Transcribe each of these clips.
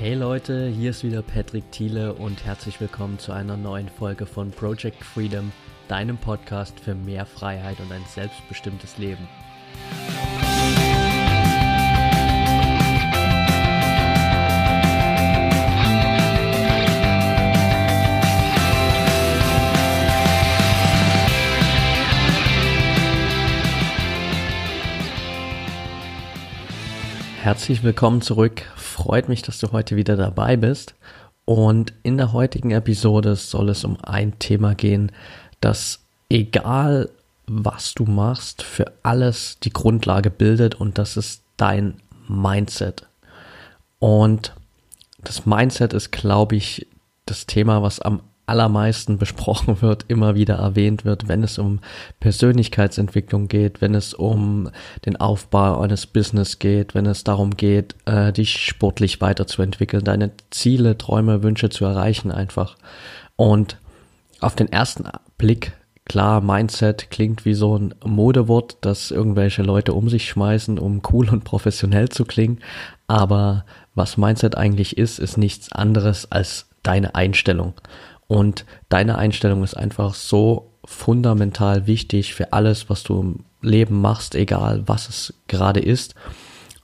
Hey Leute, hier ist wieder Patrick Thiele und herzlich willkommen zu einer neuen Folge von Project Freedom, deinem Podcast für mehr Freiheit und ein selbstbestimmtes Leben. Herzlich willkommen zurück. Freut mich, dass du heute wieder dabei bist. Und in der heutigen Episode soll es um ein Thema gehen, das egal was du machst, für alles die Grundlage bildet und das ist dein Mindset. Und das Mindset ist, glaube ich, das Thema, was am allermeisten besprochen wird, immer wieder erwähnt wird, wenn es um Persönlichkeitsentwicklung geht, wenn es um den Aufbau eines Business geht, wenn es darum geht, äh, dich sportlich weiterzuentwickeln, deine Ziele, Träume, Wünsche zu erreichen einfach. Und auf den ersten Blick Klar, Mindset klingt wie so ein Modewort, das irgendwelche Leute um sich schmeißen, um cool und professionell zu klingen. Aber was Mindset eigentlich ist, ist nichts anderes als deine Einstellung. Und deine Einstellung ist einfach so fundamental wichtig für alles, was du im Leben machst, egal was es gerade ist.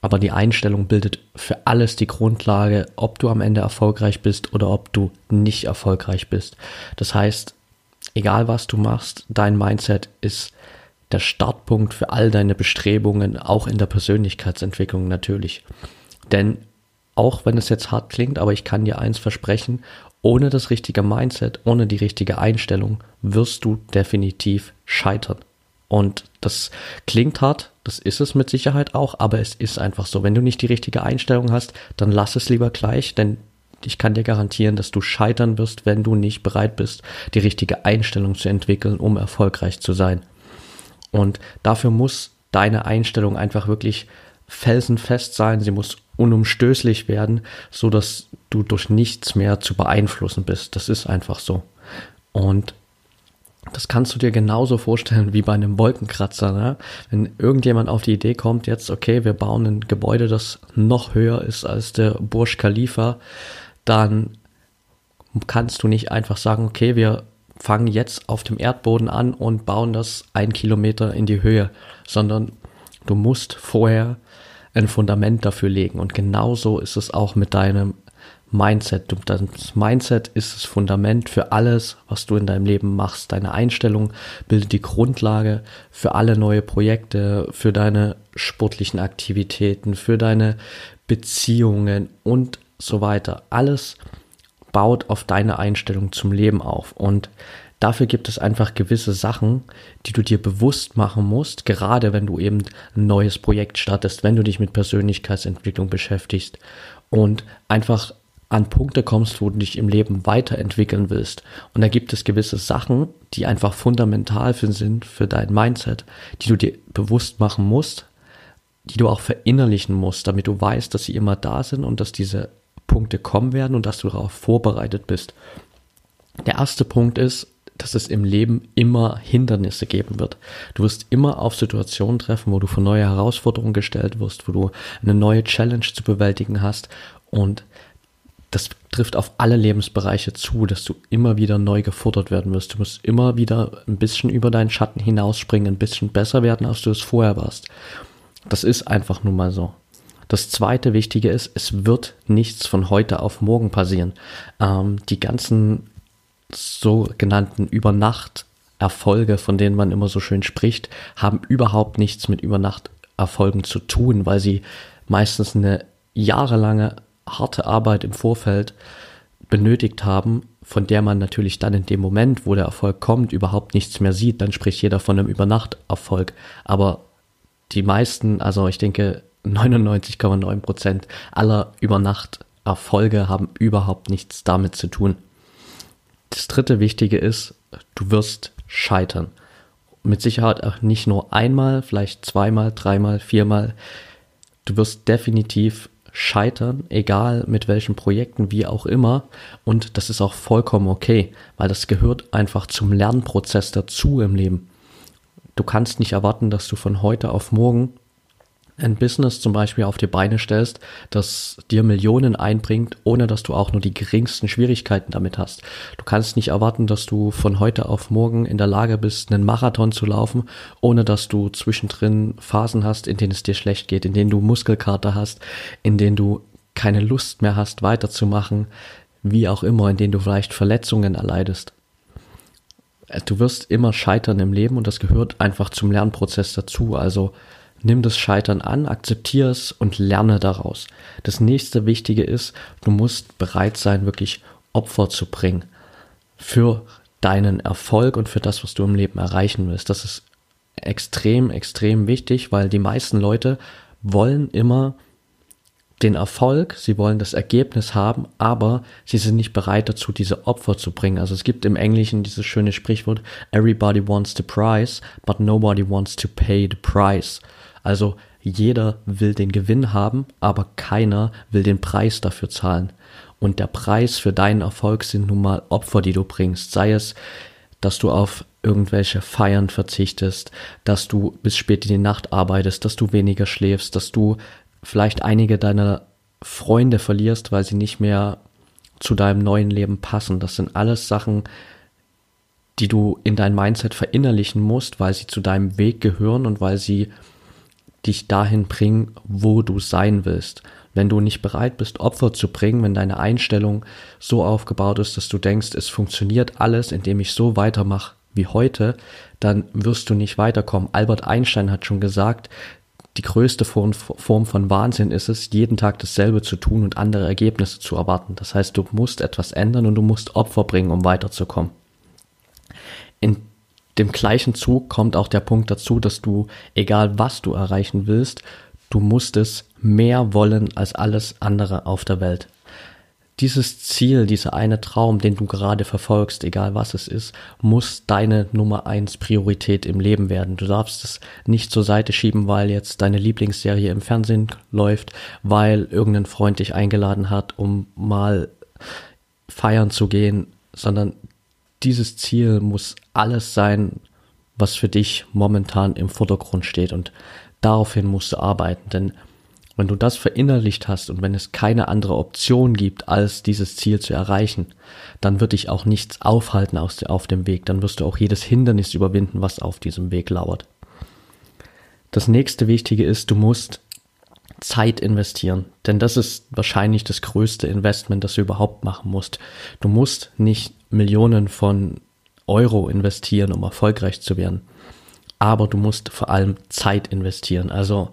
Aber die Einstellung bildet für alles die Grundlage, ob du am Ende erfolgreich bist oder ob du nicht erfolgreich bist. Das heißt, egal was du machst, dein Mindset ist der Startpunkt für all deine Bestrebungen, auch in der Persönlichkeitsentwicklung natürlich. Denn auch wenn es jetzt hart klingt, aber ich kann dir eins versprechen, ohne das richtige Mindset, ohne die richtige Einstellung wirst du definitiv scheitern. Und das klingt hart, das ist es mit Sicherheit auch, aber es ist einfach so. Wenn du nicht die richtige Einstellung hast, dann lass es lieber gleich, denn ich kann dir garantieren, dass du scheitern wirst, wenn du nicht bereit bist, die richtige Einstellung zu entwickeln, um erfolgreich zu sein. Und dafür muss deine Einstellung einfach wirklich felsenfest sein, sie muss unumstößlich werden, so dass du durch nichts mehr zu beeinflussen bist. Das ist einfach so. Und das kannst du dir genauso vorstellen wie bei einem Wolkenkratzer. Ne? Wenn irgendjemand auf die Idee kommt, jetzt, okay, wir bauen ein Gebäude, das noch höher ist als der Burj Khalifa, dann kannst du nicht einfach sagen, okay, wir fangen jetzt auf dem Erdboden an und bauen das ein Kilometer in die Höhe, sondern du musst vorher ein Fundament dafür legen. Und genauso ist es auch mit deinem Mindset. Das Mindset ist das Fundament für alles, was du in deinem Leben machst. Deine Einstellung bildet die Grundlage für alle neue Projekte, für deine sportlichen Aktivitäten, für deine Beziehungen und so weiter. Alles baut auf deine Einstellung zum Leben auf. Und Dafür gibt es einfach gewisse Sachen, die du dir bewusst machen musst, gerade wenn du eben ein neues Projekt startest, wenn du dich mit Persönlichkeitsentwicklung beschäftigst und einfach an Punkte kommst, wo du dich im Leben weiterentwickeln willst. Und da gibt es gewisse Sachen, die einfach fundamental für sind für dein Mindset, die du dir bewusst machen musst, die du auch verinnerlichen musst, damit du weißt, dass sie immer da sind und dass diese Punkte kommen werden und dass du darauf vorbereitet bist. Der erste Punkt ist, dass es im Leben immer Hindernisse geben wird. Du wirst immer auf Situationen treffen, wo du vor neue Herausforderungen gestellt wirst, wo du eine neue Challenge zu bewältigen hast und das trifft auf alle Lebensbereiche zu, dass du immer wieder neu gefordert werden wirst. Du musst immer wieder ein bisschen über deinen Schatten hinausspringen, ein bisschen besser werden, als du es vorher warst. Das ist einfach nun mal so. Das zweite Wichtige ist, es wird nichts von heute auf morgen passieren. Ähm, die ganzen sogenannten Übernacht-Erfolge, von denen man immer so schön spricht, haben überhaupt nichts mit Übernacht-Erfolgen zu tun, weil sie meistens eine jahrelange harte Arbeit im Vorfeld benötigt haben, von der man natürlich dann in dem Moment, wo der Erfolg kommt, überhaupt nichts mehr sieht. Dann spricht jeder von einem Übernacht-Erfolg. Aber die meisten, also ich denke 99,9 Prozent aller Übernacht-Erfolge haben überhaupt nichts damit zu tun. Das dritte Wichtige ist, du wirst scheitern. Mit Sicherheit auch nicht nur einmal, vielleicht zweimal, dreimal, viermal. Du wirst definitiv scheitern, egal mit welchen Projekten, wie auch immer. Und das ist auch vollkommen okay, weil das gehört einfach zum Lernprozess dazu im Leben. Du kannst nicht erwarten, dass du von heute auf morgen ein Business zum Beispiel auf die Beine stellst, das dir Millionen einbringt, ohne dass du auch nur die geringsten Schwierigkeiten damit hast. Du kannst nicht erwarten, dass du von heute auf morgen in der Lage bist, einen Marathon zu laufen, ohne dass du zwischendrin Phasen hast, in denen es dir schlecht geht, in denen du Muskelkater hast, in denen du keine Lust mehr hast, weiterzumachen, wie auch immer, in denen du vielleicht Verletzungen erleidest. Du wirst immer scheitern im Leben und das gehört einfach zum Lernprozess dazu. Also nimm das Scheitern an, akzeptiere es und lerne daraus. Das nächste Wichtige ist, du musst bereit sein, wirklich Opfer zu bringen für deinen Erfolg und für das, was du im Leben erreichen willst. Das ist extrem, extrem wichtig, weil die meisten Leute wollen immer den Erfolg, sie wollen das Ergebnis haben, aber sie sind nicht bereit dazu, diese Opfer zu bringen. Also es gibt im Englischen dieses schöne Sprichwort, everybody wants the prize, but nobody wants to pay the price. Also jeder will den Gewinn haben, aber keiner will den Preis dafür zahlen. Und der Preis für deinen Erfolg sind nun mal Opfer, die du bringst. Sei es, dass du auf irgendwelche Feiern verzichtest, dass du bis spät in die Nacht arbeitest, dass du weniger schläfst, dass du vielleicht einige deiner Freunde verlierst, weil sie nicht mehr zu deinem neuen Leben passen. Das sind alles Sachen, die du in dein Mindset verinnerlichen musst, weil sie zu deinem Weg gehören und weil sie dich dahin bringen, wo du sein willst. Wenn du nicht bereit bist, Opfer zu bringen, wenn deine Einstellung so aufgebaut ist, dass du denkst, es funktioniert alles, indem ich so weitermache wie heute, dann wirst du nicht weiterkommen. Albert Einstein hat schon gesagt, die größte Form, von Wahnsinn ist es, jeden Tag dasselbe zu tun und andere Ergebnisse zu erwarten. Das heißt, du musst etwas ändern und du musst Opfer bringen, um weiterzukommen. In dem gleichen Zug kommt auch der Punkt dazu, dass du, egal was du erreichen willst, du musst es mehr wollen als alles andere auf der Welt. Dieses Ziel, dieser eine Traum, den du gerade verfolgst, egal was es ist, muss deine Nummer eins Priorität im Leben werden. Du darfst es nicht zur Seite schieben, weil jetzt deine Lieblingsserie im Fernsehen läuft, weil irgendein Freund dich eingeladen hat, um mal feiern zu gehen, sondern dieses Ziel muss alles sein, was für dich momentan im Vordergrund steht und daraufhin musst du arbeiten, denn wenn du das verinnerlicht hast und wenn es keine andere Option gibt, als dieses Ziel zu erreichen, dann wird dich auch nichts aufhalten auf dem Weg, dann wirst du auch jedes Hindernis überwinden, was auf diesem Weg lauert. Das nächste Wichtige ist, du musst Zeit investieren, denn das ist wahrscheinlich das größte Investment, das du überhaupt machen musst. Du musst nicht Millionen von Euro investieren, um erfolgreich zu werden. Aber du musst vor allem Zeit investieren. Also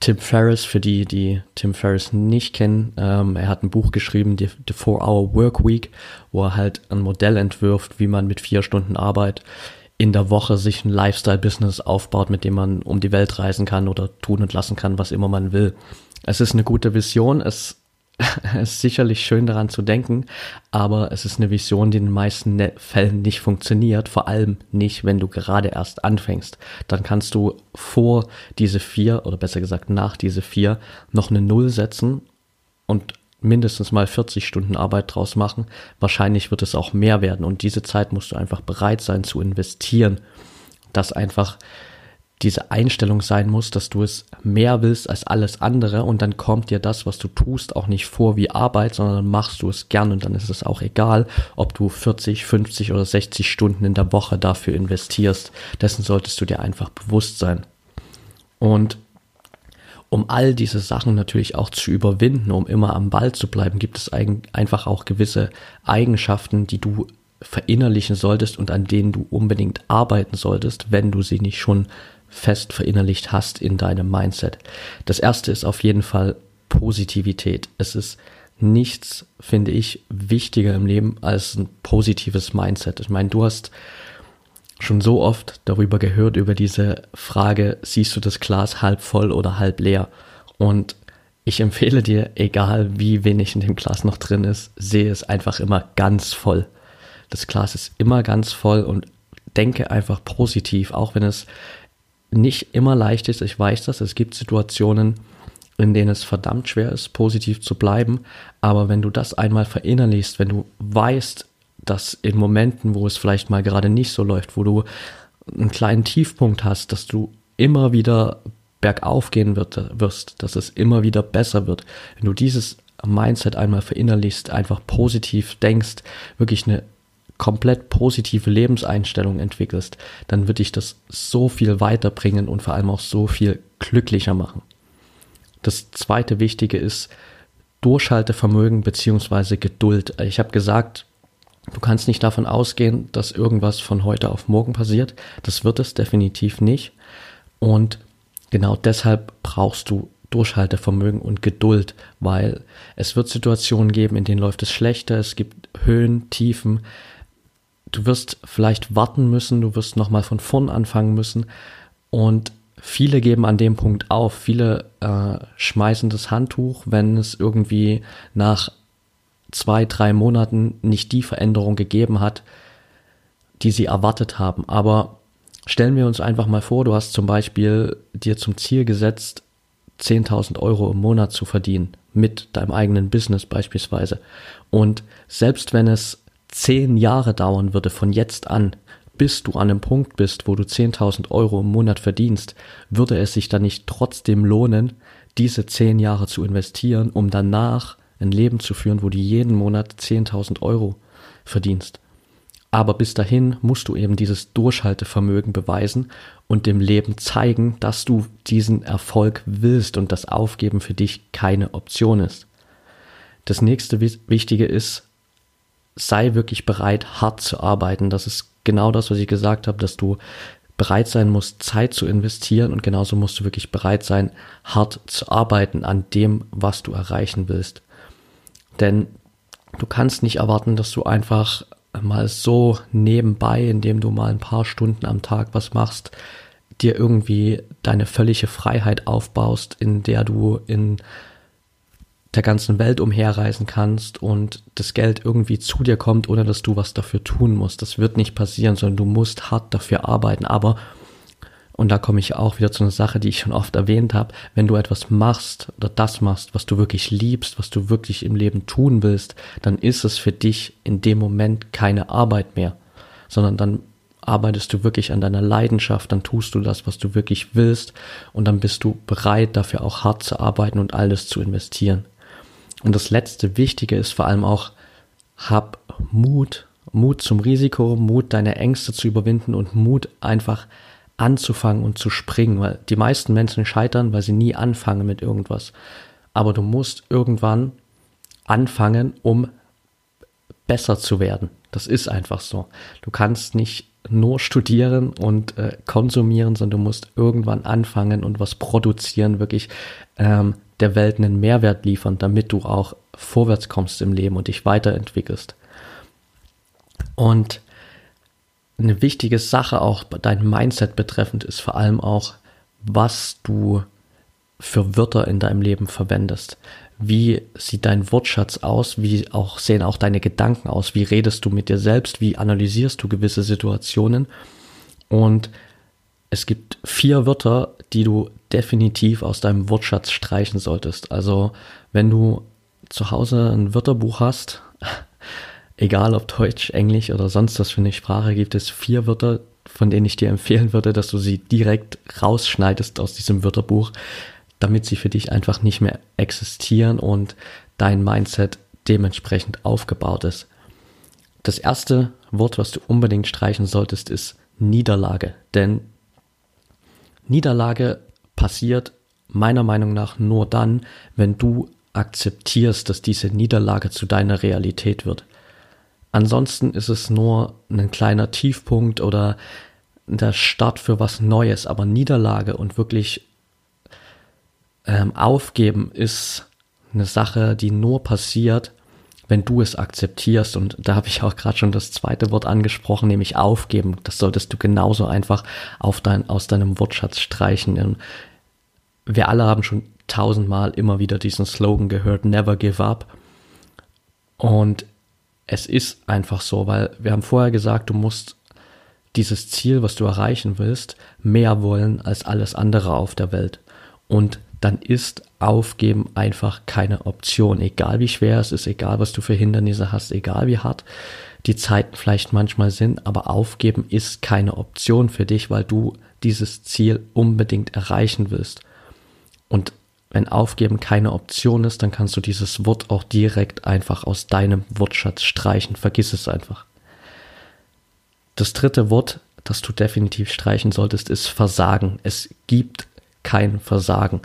Tim Ferriss, für die, die Tim Ferriss nicht kennen, ähm, er hat ein Buch geschrieben, The Four-Hour Work Week, wo er halt ein Modell entwirft, wie man mit vier Stunden Arbeit in der Woche sich ein Lifestyle-Business aufbaut, mit dem man um die Welt reisen kann oder tun und lassen kann, was immer man will. Es ist eine gute Vision, es es ist sicherlich schön daran zu denken, aber es ist eine Vision, die in den meisten ne-, Fällen nicht funktioniert, vor allem nicht, wenn du gerade erst anfängst. Dann kannst du vor diese vier oder besser gesagt nach diese vier noch eine Null setzen und mindestens mal 40 Stunden Arbeit draus machen. Wahrscheinlich wird es auch mehr werden und diese Zeit musst du einfach bereit sein zu investieren. Das einfach diese Einstellung sein muss, dass du es mehr willst als alles andere und dann kommt dir das, was du tust, auch nicht vor wie Arbeit, sondern dann machst du es gern und dann ist es auch egal, ob du 40, 50 oder 60 Stunden in der Woche dafür investierst. Dessen solltest du dir einfach bewusst sein. Und um all diese Sachen natürlich auch zu überwinden, um immer am Ball zu bleiben, gibt es einfach auch gewisse Eigenschaften, die du verinnerlichen solltest und an denen du unbedingt arbeiten solltest, wenn du sie nicht schon fest verinnerlicht hast in deinem Mindset. Das erste ist auf jeden Fall Positivität. Es ist nichts, finde ich, wichtiger im Leben als ein positives Mindset. Ich meine, du hast schon so oft darüber gehört, über diese Frage, siehst du das Glas halb voll oder halb leer? Und ich empfehle dir, egal wie wenig in dem Glas noch drin ist, sehe es einfach immer ganz voll. Das Glas ist immer ganz voll und denke einfach positiv, auch wenn es nicht immer leicht ist. Ich weiß das. Es gibt Situationen, in denen es verdammt schwer ist, positiv zu bleiben. Aber wenn du das einmal verinnerlichst, wenn du weißt, dass in Momenten, wo es vielleicht mal gerade nicht so läuft, wo du einen kleinen Tiefpunkt hast, dass du immer wieder bergauf gehen wirst, dass es immer wieder besser wird. Wenn du dieses Mindset einmal verinnerlichst, einfach positiv denkst, wirklich eine komplett positive Lebenseinstellung entwickelst, dann wird dich das so viel weiterbringen und vor allem auch so viel glücklicher machen. Das zweite Wichtige ist Durchhaltevermögen beziehungsweise Geduld. Ich habe gesagt, du kannst nicht davon ausgehen, dass irgendwas von heute auf morgen passiert. Das wird es definitiv nicht. Und genau deshalb brauchst du Durchhaltevermögen und Geduld, weil es wird Situationen geben, in denen läuft es schlechter, es gibt Höhen, Tiefen. Du wirst vielleicht warten müssen, du wirst nochmal von vorn anfangen müssen und viele geben an dem Punkt auf. Viele äh, schmeißen das Handtuch, wenn es irgendwie nach zwei, drei Monaten nicht die Veränderung gegeben hat, die sie erwartet haben. Aber stellen wir uns einfach mal vor, du hast zum Beispiel dir zum Ziel gesetzt, 10.000 Euro im Monat zu verdienen mit deinem eigenen Business beispielsweise. Und selbst wenn es zehn Jahre dauern würde von jetzt an, bis du an einem Punkt bist, wo du 10.000 Euro im Monat verdienst, würde es sich dann nicht trotzdem lohnen, diese zehn Jahre zu investieren, um danach ein Leben zu führen, wo du jeden Monat 10.000 Euro verdienst. Aber bis dahin musst du eben dieses Durchhaltevermögen beweisen und dem Leben zeigen, dass du diesen Erfolg willst und das Aufgeben für dich keine Option ist. Das nächste Wichtige ist, sei wirklich bereit, hart zu arbeiten. Das ist genau das, was ich gesagt habe, dass du bereit sein musst, Zeit zu investieren und genauso musst du wirklich bereit sein, hart zu arbeiten an dem, was du erreichen willst. Denn du kannst nicht erwarten, dass du einfach mal so nebenbei, indem du mal ein paar Stunden am Tag was machst, dir irgendwie deine völlige Freiheit aufbaust, in der du in der ganzen Welt umherreisen kannst und das Geld irgendwie zu dir kommt, ohne dass du was dafür tun musst. Das wird nicht passieren, sondern du musst hart dafür arbeiten. Aber und da komme ich auch wieder zu einer Sache, die ich schon oft erwähnt habe. Wenn du etwas machst oder das machst, was du wirklich liebst, was du wirklich im Leben tun willst, dann ist es für dich in dem Moment keine Arbeit mehr, sondern dann arbeitest du wirklich an deiner Leidenschaft, dann tust du das, was du wirklich willst und dann bist du bereit, dafür auch hart zu arbeiten und alles zu investieren. Und das letzte Wichtige ist vor allem auch, hab Mut, Mut zum Risiko, Mut deine Ängste zu überwinden und Mut einfach anzufangen und zu springen, weil die meisten Menschen scheitern, weil sie nie anfangen mit irgendwas. Aber du musst irgendwann anfangen, um besser zu werden. Das ist einfach so. Du kannst nicht nur studieren und äh, konsumieren, sondern du musst irgendwann anfangen und was produzieren, wirklich ähm, der Welt einen Mehrwert liefern, damit du auch vorwärts kommst im Leben und dich weiterentwickelst. Und eine wichtige Sache auch dein Mindset betreffend ist vor allem auch, was du für Wörter in deinem Leben verwendest. Wie sieht dein Wortschatz aus? Wie auch sehen auch deine Gedanken aus? Wie redest du mit dir selbst? Wie analysierst du gewisse Situationen? Und es gibt vier Wörter, die du definitiv aus deinem Wortschatz streichen solltest. Also wenn du zu Hause ein Wörterbuch hast, egal ob Deutsch, Englisch oder sonst was für eine Sprache, gibt es vier Wörter, von denen ich dir empfehlen würde, dass du sie direkt rausschneidest aus diesem Wörterbuch, damit sie für dich einfach nicht mehr existieren und dein Mindset dementsprechend aufgebaut ist. Das erste Wort, was du unbedingt streichen solltest, ist Niederlage. Denn Niederlage passiert meiner Meinung nach nur dann, wenn du akzeptierst, dass diese Niederlage zu deiner Realität wird. Ansonsten ist es nur ein kleiner Tiefpunkt oder der Start für was Neues, aber Niederlage und wirklich ähm, aufgeben ist eine Sache, die nur passiert, wenn du es akzeptierst. Und da habe ich auch gerade schon das zweite Wort angesprochen, nämlich aufgeben. Das solltest du genauso einfach auf dein, aus deinem Wortschatz streichen. Und wir alle haben schon tausendmal immer wieder diesen Slogan gehört, never give up. Und es ist einfach so, weil wir haben vorher gesagt, du musst dieses Ziel, was du erreichen willst, mehr wollen als alles andere auf der Welt. Und dann ist Aufgeben einfach keine Option. Egal wie schwer es ist, egal was du für Hindernisse hast, egal wie hart die Zeiten vielleicht manchmal sind, aber Aufgeben ist keine Option für dich, weil du dieses Ziel unbedingt erreichen willst. Und wenn Aufgeben keine Option ist, dann kannst du dieses Wort auch direkt einfach aus deinem Wortschatz streichen. Vergiss es einfach. Das dritte Wort, das du definitiv streichen solltest, ist Versagen. Es gibt kein Versagen.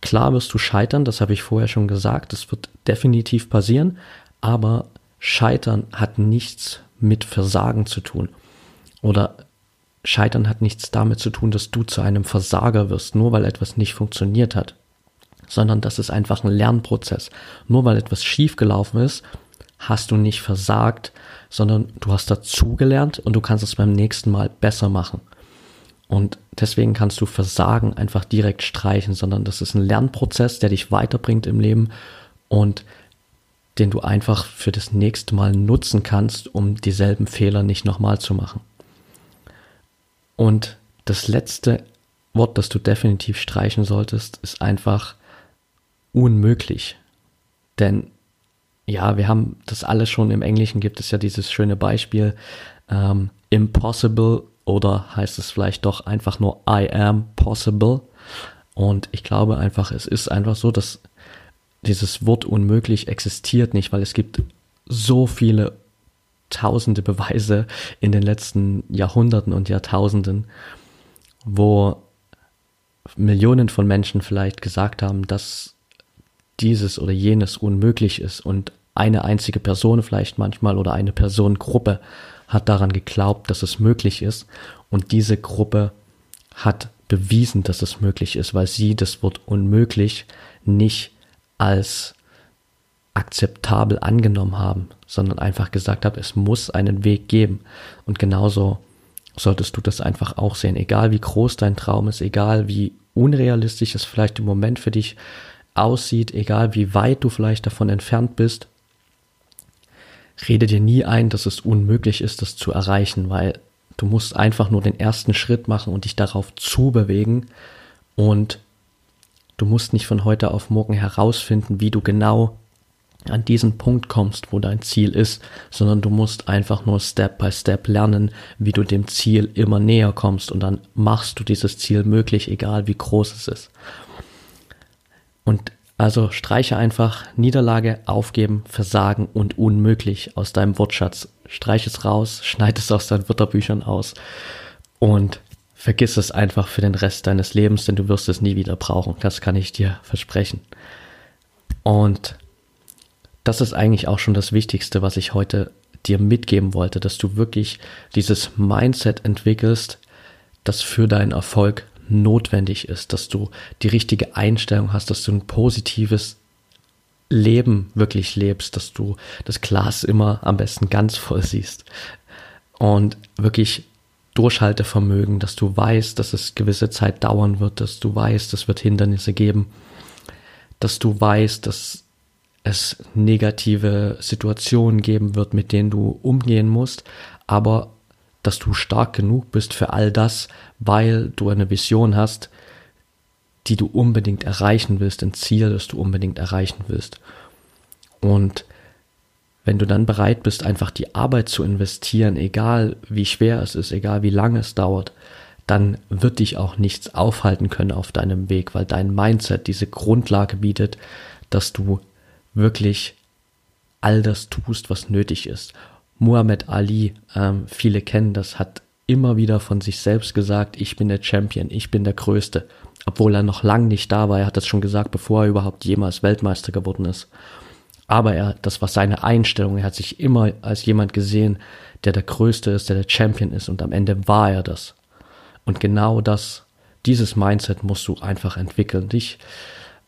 Klar wirst du scheitern, das habe ich vorher schon gesagt, das wird definitiv passieren, aber Scheitern hat nichts mit Versagen zu tun. Oder Scheitern hat nichts damit zu tun, dass du zu einem Versager wirst, nur weil etwas nicht funktioniert hat, sondern das ist einfach ein Lernprozess. Nur weil etwas schiefgelaufen ist, hast du nicht versagt, sondern du hast dazugelernt und du kannst es beim nächsten Mal besser machen. Und deswegen kannst du Versagen einfach direkt streichen, sondern das ist ein Lernprozess, der dich weiterbringt im Leben und den du einfach für das nächste Mal nutzen kannst, um dieselben Fehler nicht nochmal zu machen. Und das letzte Wort, das du definitiv streichen solltest, ist einfach unmöglich. Denn ja, wir haben das alles schon im Englischen gibt es ja dieses schöne Beispiel ähm, impossible oder heißt es vielleicht doch einfach nur I am possible. Und ich glaube einfach, es ist einfach so, dass dieses Wort unmöglich existiert nicht, weil es gibt so viele tausende Beweise in den letzten Jahrhunderten und Jahrtausenden, wo Millionen von Menschen vielleicht gesagt haben, dass dieses oder jenes unmöglich ist und eine einzige Person vielleicht manchmal oder eine Personengruppe hat daran geglaubt, dass es möglich ist und diese Gruppe hat bewiesen, dass es möglich ist, weil sie das Wort unmöglich nicht als akzeptabel angenommen haben, sondern einfach gesagt haben, es muss einen Weg geben. Und genauso solltest du das einfach auch sehen, egal wie groß dein Traum ist, egal wie unrealistisch es vielleicht im Moment für dich aussieht, egal wie weit du vielleicht davon entfernt bist, rede dir nie ein, dass es unmöglich ist, das zu erreichen, weil du musst einfach nur den ersten Schritt machen und dich darauf zubewegen und du musst nicht von heute auf morgen herausfinden, wie du genau an diesen Punkt kommst, wo dein Ziel ist, sondern du musst einfach nur Step by Step lernen, wie du dem Ziel immer näher kommst und dann machst du dieses Ziel möglich, egal wie groß es ist. Und also streiche einfach Niederlage, Aufgeben, Versagen und unmöglich aus deinem Wortschatz. Streich es raus, schneid es aus deinen Wörterbüchern aus und vergiss es einfach für den Rest deines Lebens, denn du wirst es nie wieder brauchen. Das kann ich dir versprechen. Und das ist eigentlich auch schon das Wichtigste, was ich heute dir mitgeben wollte, dass du wirklich dieses Mindset entwickelst, das für deinen Erfolg notwendig ist, dass du die richtige Einstellung hast, dass du ein positives Leben wirklich lebst, dass du das Glas immer am besten ganz voll siehst und wirklich Durchhaltevermögen, dass du weißt, dass es gewisse Zeit dauern wird, dass du weißt, es wird Hindernisse geben, dass du weißt, dass es negative Situationen geben wird, mit denen du umgehen musst, aber dass du stark genug bist für all das, weil du eine Vision hast, die du unbedingt erreichen willst, ein Ziel, das du unbedingt erreichen willst. Und wenn du dann bereit bist, einfach die Arbeit zu investieren, egal wie schwer es ist, egal wie lange es dauert, dann wird dich auch nichts aufhalten können auf deinem Weg, weil dein Mindset diese Grundlage bietet, dass du wirklich all das tust, was nötig ist. Muhammad Ali, ähm, viele kennen das, hat immer wieder von sich selbst gesagt, ich bin der Champion, ich bin der Größte. Obwohl er noch lang nicht da war, er hat das schon gesagt, bevor er überhaupt jemals Weltmeister geworden ist. Aber er, das war seine Einstellung, er hat sich immer als jemand gesehen, der der Größte ist, der der Champion ist und am Ende war er das. Und genau das, dieses Mindset musst du einfach entwickeln, dich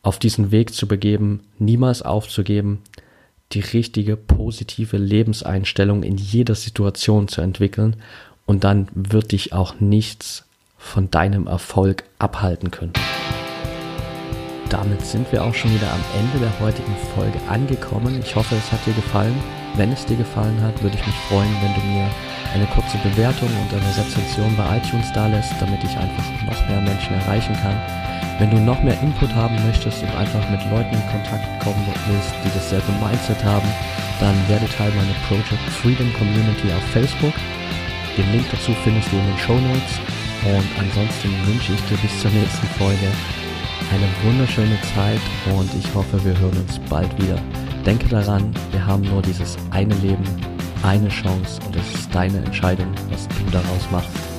auf diesen Weg zu begeben, niemals aufzugeben, die richtige positive Lebenseinstellung in jeder Situation zu entwickeln und dann wird dich auch nichts von deinem Erfolg abhalten können. Damit sind wir auch schon wieder am Ende der heutigen Folge angekommen. Ich hoffe, es hat dir gefallen. Wenn es dir gefallen hat, würde ich mich freuen, wenn du mir eine kurze Bewertung und eine Rezension bei iTunes da lässt, damit ich einfach noch mehr Menschen erreichen kann. Wenn du noch mehr Input haben möchtest und einfach mit Leuten in Kontakt kommen willst, die dasselbe Mindset haben, dann werde Teil meiner Project Freedom Community auf Facebook. Den Link dazu findest du in den Show Notes. Und ansonsten wünsche ich dir bis zur nächsten Folge eine wunderschöne Zeit und ich hoffe, wir hören uns bald wieder. Denke daran, wir haben nur dieses eine Leben, eine Chance und es ist deine Entscheidung, was du daraus machst.